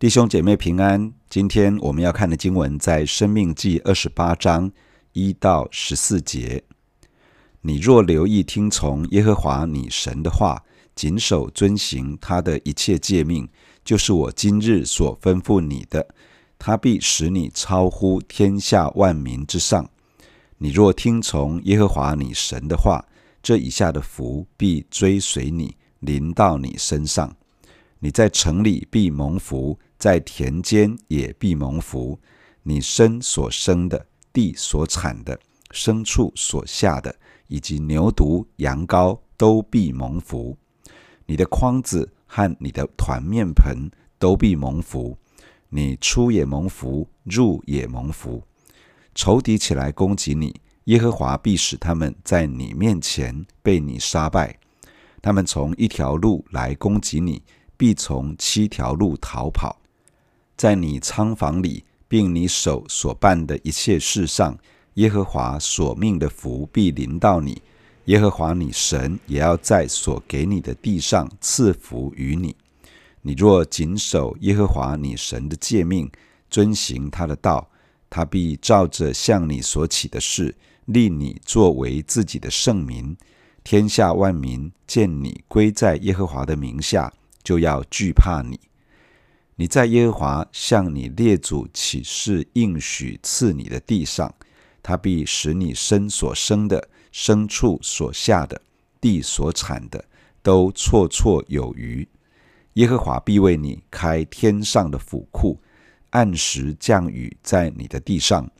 弟兄姐妹平安，今天我们要看的经文在《生命记》二十八章一到十四节。你若留意听从耶和华你神的话，谨守遵行他的一切诫命，就是我今日所吩咐你的，他必使你超乎天下万民之上。你若听从耶和华你神的话，这以下的福必追随你，临到你身上。你在城里必蒙福，在田间也必蒙福。你身所生的、地所产的、牲畜所下的，以及牛犊、羊羔，都必蒙福。你的筐子和你的团面盆都必蒙福。你出也蒙福，入也蒙福。仇敌起来攻击你，耶和华必使他们在你面前被你杀败。他们从一条路来攻击你。必从七条路逃跑，在你仓房里，并你手所办的一切事上，耶和华所命的福必临到你。耶和华你神也要在所给你的地上赐福于你。你若谨守耶和华你神的诫命，遵行他的道，他必照着向你所起的事，立你作为自己的圣民。天下万民见你归在耶和华的名下，就要惧怕你。你在耶和华向你列祖起誓应许赐你的地上，他必使你身所生的、牲畜所下的、地所产的，都绰绰有余。耶和华必为你开天上的府库，按时降雨在你的地上，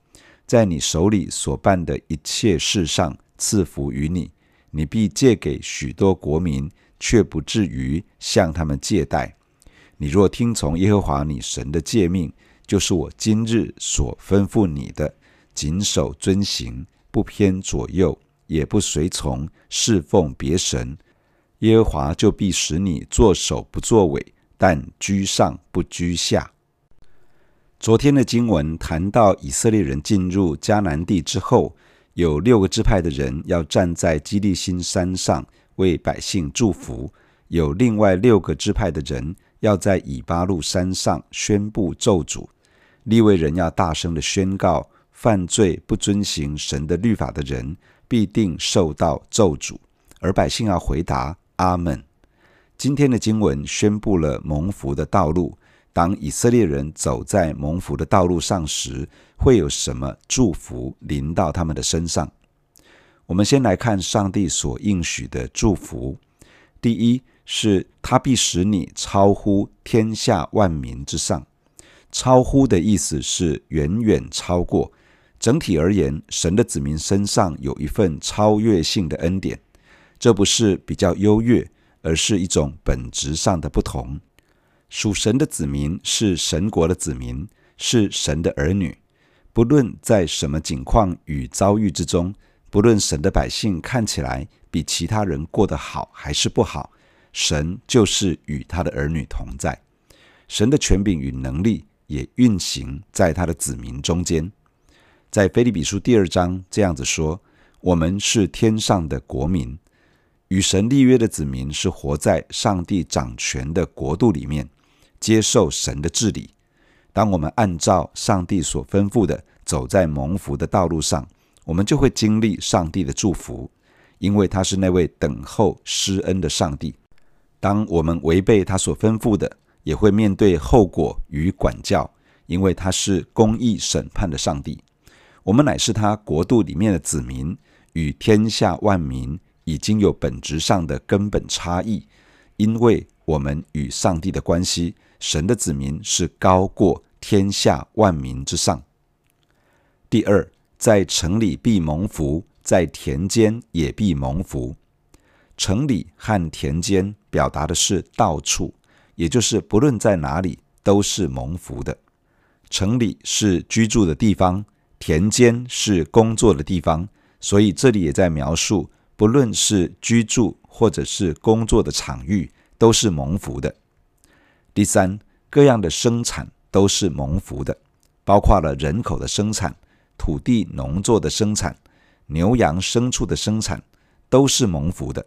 在你手里所办的一切事上赐福于你。你必借给许多国民。却不至于向他们借贷。你若听从耶和华你神的诫命，就是我今日所吩咐你的，谨守遵行，不偏左右，也不随从侍奉别神，耶和华就必使你作首不作尾，但居上不居下。昨天的经文谈到以色列人进入迦南地之后，有六个支派的人要站在基利心山上。为百姓祝福，有另外六个支派的人要在以巴路山上宣布咒诅。利未人要大声的宣告：犯罪不遵行神的律法的人，必定受到咒诅。而百姓要回答：阿门。今天的经文宣布了蒙福的道路。当以色列人走在蒙福的道路上时，会有什么祝福临到他们的身上？我们先来看上帝所应许的祝福。第一是他必使你超乎天下万民之上。超乎的意思是远远超过。整体而言，神的子民身上有一份超越性的恩典。这不是比较优越，而是一种本质上的不同。属神的子民是神国的子民，是神的儿女。不论在什么境况与遭遇之中。不论神的百姓看起来比其他人过得好还是不好，神就是与他的儿女同在。神的权柄与能力也运行在他的子民中间。在腓立比书第二章这样子说：“我们是天上的国民，与神立约的子民，是活在上帝掌权的国度里面，接受神的治理。当我们按照上帝所吩咐的，走在蒙福的道路上。”我们就会经历上帝的祝福，因为他是那位等候施恩的上帝。当我们违背他所吩咐的，也会面对后果与管教，因为他是公义审判的上帝。我们乃是他国度里面的子民，与天下万民已经有本质上的根本差异，因为我们与上帝的关系，神的子民是高过天下万民之上。第二。在城里必蒙福，在田间也必蒙福。城里和田间表达的是到处，也就是不论在哪里都是蒙福的。城里是居住的地方，田间是工作的地方，所以这里也在描述，不论是居住或者是工作的场域，都是蒙福的。第三，各样的生产都是蒙福的，包括了人口的生产。土地农作的生产，牛羊牲畜的生产，都是蒙福的。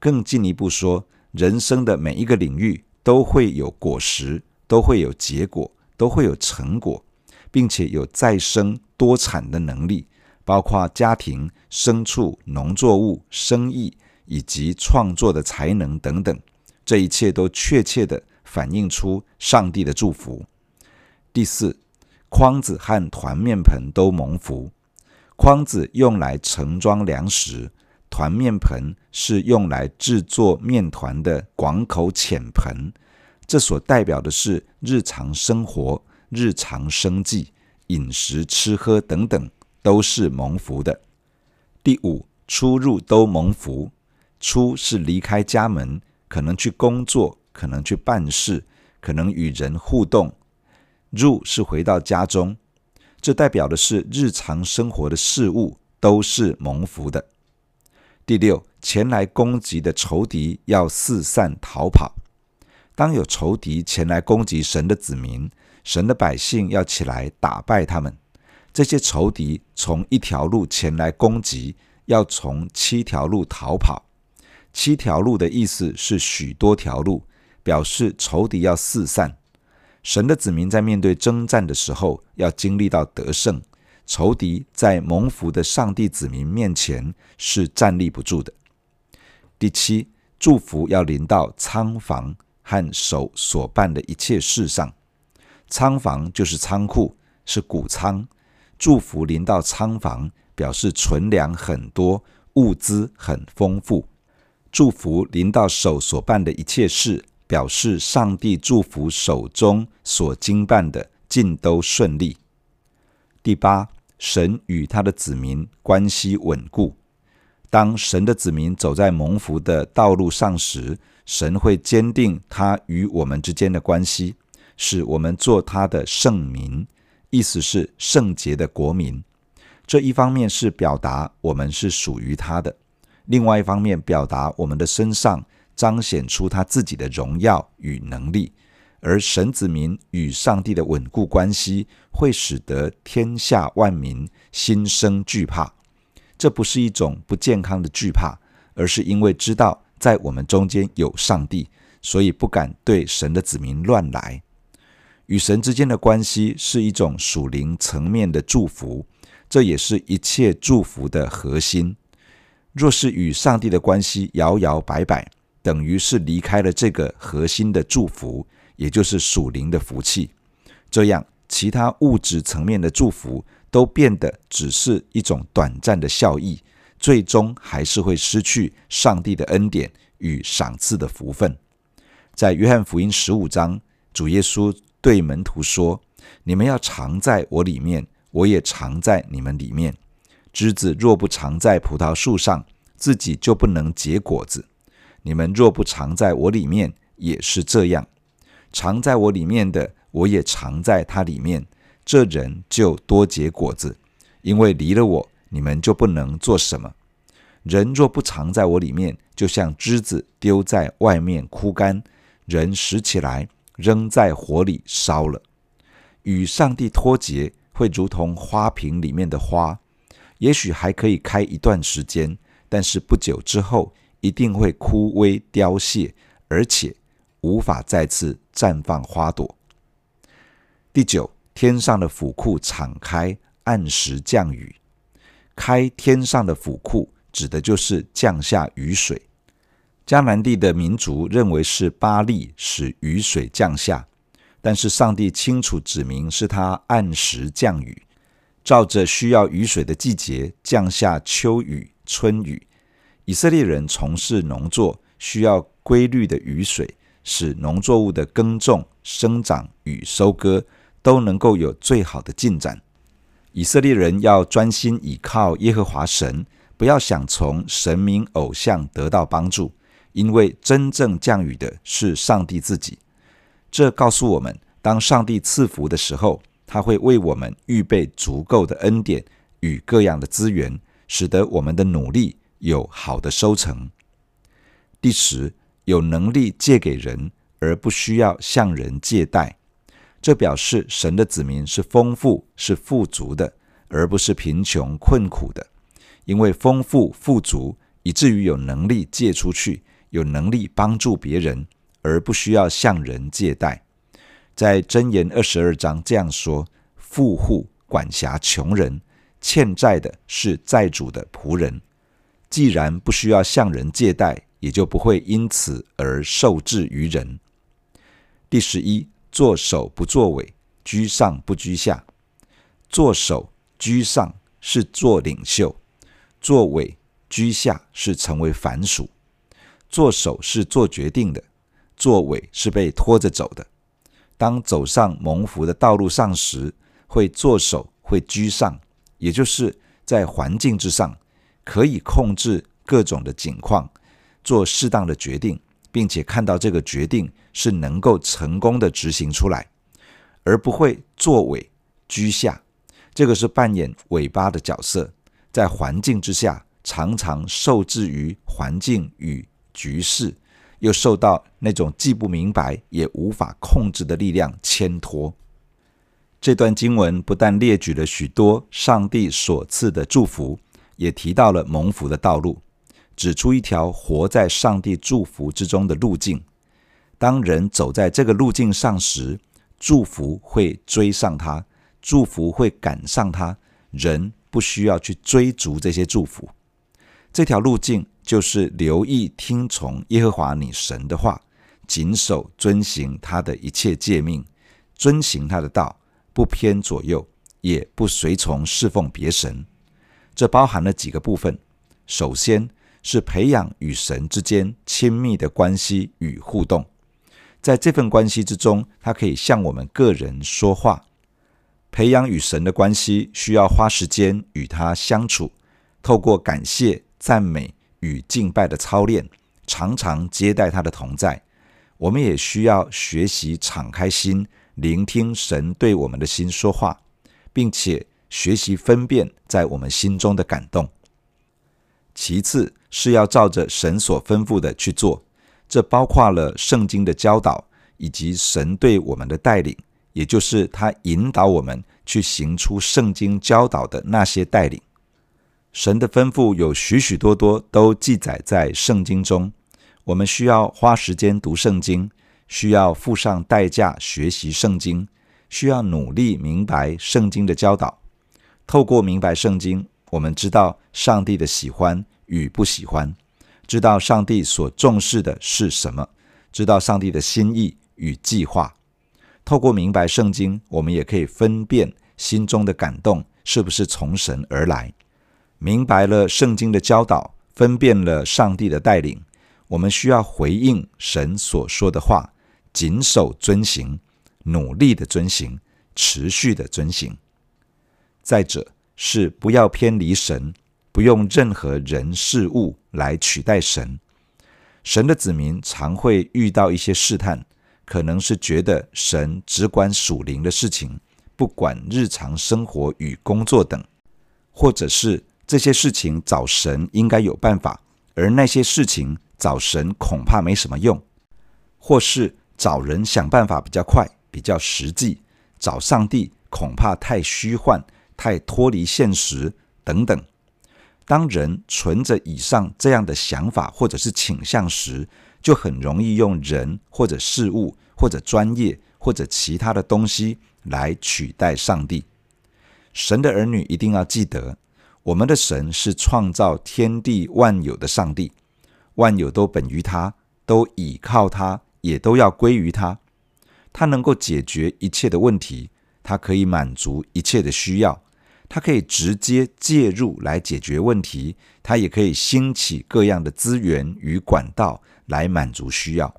更进一步说，人生的每一个领域都会有果实，都会有结果，都会有成果，并且有再生多产的能力，包括家庭、牲畜、农作物、生意以及创作的才能等等。这一切都确切地反映出上帝的祝福。第四，筐子和团面盆都蒙福。筐子用来盛装粮食，团面盆是用来制作面团的广口浅盆。这所代表的是日常生活、日常生计、饮食吃喝等等，都是蒙福的。第五，出入都蒙福。出是离开家门，可能去工作，可能去办事，可能与人互动；入是回到家中，这代表的是日常生活的事物都是蒙福的。第六，前来攻击的仇敌要四散逃跑。当有仇敌前来攻击神的子民，神的百姓要起来打败他们。这些仇敌从一条路前来攻击，要从七条路逃跑。七条路的意思是许多条路，表示仇敌要四散。神的子民在面对征战的时候，要经历到得胜。仇敌在蒙福的上帝子民面前是站立不住的。第七，祝福要临到仓房。和手所办的一切事上，仓房就是仓库，是谷仓。祝福临到仓房，表示存粮很多，物资很丰富。祝福临到手所办的一切事，表示上帝祝福手中所经办的尽都顺利。第八，神与他的子民关系稳固。当神的子民走在蒙福的道路上时，神会坚定他与我们之间的关系，使我们做他的圣民，意思是圣洁的国民。这一方面是表达我们是属于他的，另外一方面表达我们的身上彰显出他自己的荣耀与能力。而神子民与上帝的稳固关系，会使得天下万民心生惧怕。这不是一种不健康的惧怕，而是因为知道。在我们中间有上帝，所以不敢对神的子民乱来。与神之间的关系是一种属灵层面的祝福，这也是一切祝福的核心。若是与上帝的关系摇摇摆摆，等于是离开了这个核心的祝福，也就是属灵的福气。这样，其他物质层面的祝福都变得只是一种短暂的效益。最终还是会失去上帝的恩典与赏赐的福分。在约翰福音十五章，主耶稣对门徒说：“你们要常在我里面，我也常在你们里面。枝子若不常在葡萄树上，自己就不能结果子。你们若不常在我里面，也是这样。常在我里面的，我也常在他里面。这人就多结果子，因为离了我。”你们就不能做什么。人若不藏在我里面，就像枝子丢在外面枯干，人拾起来扔在火里烧了。与上帝脱节，会如同花瓶里面的花，也许还可以开一段时间，但是不久之后一定会枯萎凋谢，而且无法再次绽放花朵。第九，天上的府库敞开，按时降雨。开天上的府库，指的就是降下雨水。迦南地的民族认为是巴力使雨水降下，但是上帝清楚指明是他按时降雨，照着需要雨水的季节降下秋雨、春雨。以色列人从事农作，需要规律的雨水，使农作物的耕种、生长与收割都能够有最好的进展。以色列人要专心倚靠耶和华神，不要想从神明偶像得到帮助，因为真正降雨的是上帝自己。这告诉我们，当上帝赐福的时候，他会为我们预备足够的恩典与各样的资源，使得我们的努力有好的收成。第十，有能力借给人，而不需要向人借贷。这表示神的子民是丰富、是富足的，而不是贫穷困苦的。因为丰富富足，以至于有能力借出去，有能力帮助别人，而不需要向人借贷。在箴言二十二章这样说：“富户管辖穷人，欠债的是债主的仆人。既然不需要向人借贷，也就不会因此而受制于人。”第十一，做首不作尾，居上不居下。做首居上是做领袖，作尾居下是成为凡属。做首是做决定的，作尾是被拖着走的。当走上蒙福的道路上时，会做首，会居上，也就是在环境之上，可以控制各种的景况，做适当的决定，并且看到这个决定是能够成功的执行出来，而不会作伪居下。这个是扮演尾巴的角色，在环境之下，常常受制于环境与局势，又受到那种既不明白也无法控制的力量牵拖。这段经文不但列举了许多上帝所赐的祝福，也提到了蒙福的道路，指出一条活在上帝祝福之中的路径。当人走在这个路径上时，祝福会追上他。祝福会赶上他，人不需要去追逐这些祝福。这条路径就是留意听从耶和华你神的话，谨守遵行他的一切诫命，遵行他的道，不偏左右，也不随从侍奉别神。这包含了几个部分。首先是培养与神之间亲密的关系与互动，在这份关系之中，他可以向我们个人说话。培养与神的关系，需要花时间与他相处，透过感谢、赞美与敬拜的操练，常常接待他的同在。我们也需要学习敞开心，聆听神对我们的心说话，并且学习分辨在我们心中的感动。其次是要照着神所吩咐的去做，这包括了圣经的教导以及神对我们的带领。也就是他引导我们去行出圣经教导的那些带领。神的吩咐有许许多多，都记载在圣经中。我们需要花时间读圣经，需要付上代价学习圣经，需要努力明白圣经的教导。透过明白圣经，我们知道上帝的喜欢与不喜欢，知道上帝所重视的是什么，知道上帝的心意与计划。透过明白圣经，我们也可以分辨心中的感动是不是从神而来。明白了圣经的教导，分辨了上帝的带领，我们需要回应神所说的话，谨守遵行，努力的遵行，持续的遵行。再者是不要偏离神，不用任何人事物来取代神。神的子民常会遇到一些试探。可能是觉得神只管属灵的事情，不管日常生活与工作等，或者是这些事情找神应该有办法，而那些事情找神恐怕没什么用，或是找人想办法比较快、比较实际，找上帝恐怕太虚幻、太脱离现实等等。当人存着以上这样的想法或者是倾向时，就很容易用人或者事物或者专业或者其他的东西来取代上帝。神的儿女一定要记得，我们的神是创造天地万有的上帝，万有都本于他，都倚靠他，也都要归于他。他能够解决一切的问题，他可以满足一切的需要。他可以直接介入来解决问题，他也可以兴起各样的资源与管道来满足需要。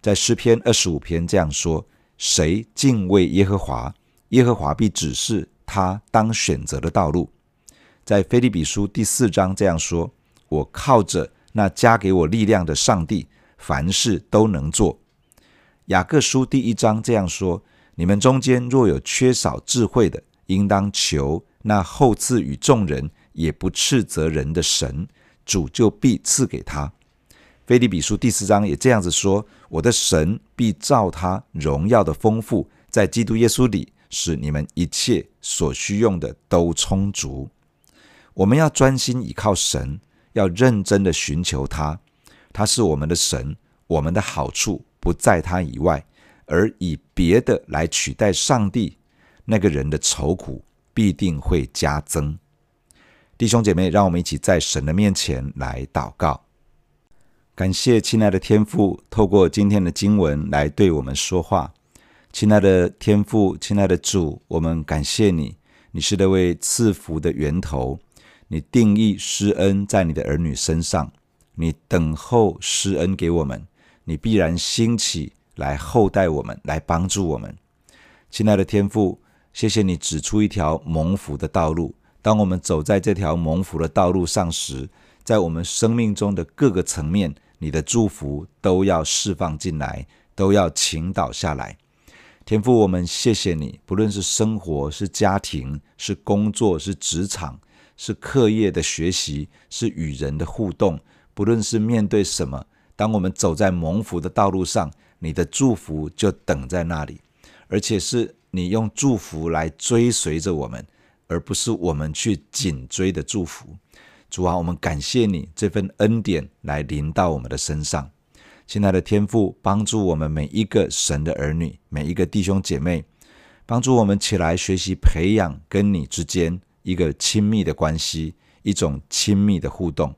在诗篇二十五篇这样说：“谁敬畏耶和华，耶和华必指示他当选择的道路。”在腓立比书第四章这样说：“我靠着那加给我力量的上帝，凡事都能做。”雅各书第一章这样说：“你们中间若有缺少智慧的，”应当求那后赐与众人也不斥责人的神，主就必赐给他。腓立比书第四章也这样子说：我的神必照他荣耀的丰富，在基督耶稣里，使你们一切所需用的都充足。我们要专心倚靠神，要认真的寻求他。他是我们的神，我们的好处不在他以外，而以别的来取代上帝，那个人的愁苦必定会加增。弟兄姐妹，让我们一起在神的面前来祷告。感谢亲爱的天父，透过今天的经文来对我们说话。亲爱的天父，亲爱的主，我们感谢你，你是那位赐福的源头。你定义施恩在你的儿女身上，你等候施恩给我们，你必然兴起来厚待我们，来帮助我们。亲爱的天父，谢谢你指出一条蒙福的道路。当我们走在这条蒙福的道路上时，在我们生命中的各个层面，你的祝福都要释放进来，都要倾倒下来。天父，我们谢谢你，不论是生活、是家庭、是工作、是职场。是课业的学习，是与人的互动。不论是面对什么，当我们走在蒙福的道路上，你的祝福就等在那里，而且是你用祝福来追随着我们，而不是我们去紧追的祝福。主啊，我们感谢你这份恩典来临到我们的身上。亲爱的天父，帮助我们每一个神的儿女，每一个弟兄姐妹，帮助我们起来学习培养跟你之间。一个亲密的关系，一种亲密的互动。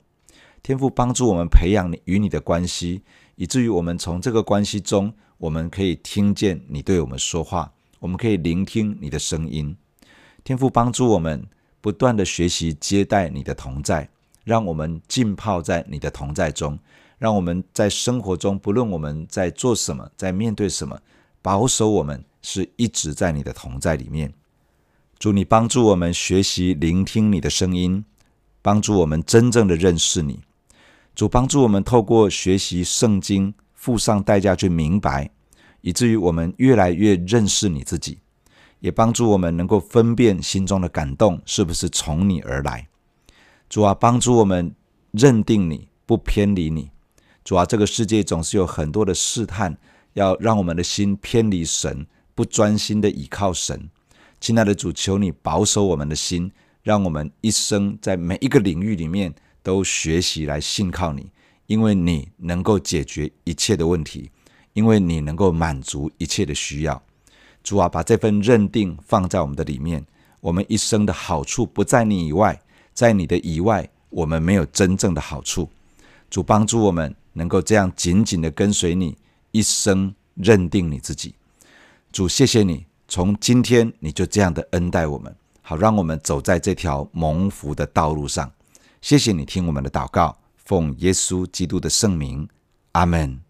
天父帮助我们培养你与你的关系，以至于我们从这个关系中，我们可以听见你对我们说话，我们可以聆听你的声音。天父帮助我们不断地学习接待你的同在，让我们浸泡在你的同在中，让我们在生活中，不论我们在做什么，在面对什么，保守我们是一直在你的同在里面。主，你帮助我们学习聆听你的声音，帮助我们真正的认识你。主，帮助我们透过学习圣经，付上代价去明白，以至于我们越来越认识你自己，也帮助我们能够分辨心中的感动是不是从你而来。主啊，帮助我们认定你，不偏离你。主啊，这个世界总是有很多的试探，要让我们的心偏离神，不专心的倚靠神。亲爱的主，求你保守我们的心，让我们一生在每一个领域里面都学习来信靠你，因为你能够解决一切的问题，因为你能够满足一切的需要。主啊，把这份认定放在我们的里面，我们一生的好处不在你以外，在你的以外，我们没有真正的好处。主帮助我们能够这样紧紧的跟随你，一生认定你自己。主，谢谢你。从今天你就这样的恩待我们，好让我们走在这条蒙福的道路上。谢谢你听我们的祷告，奉耶稣基督的圣名，阿门。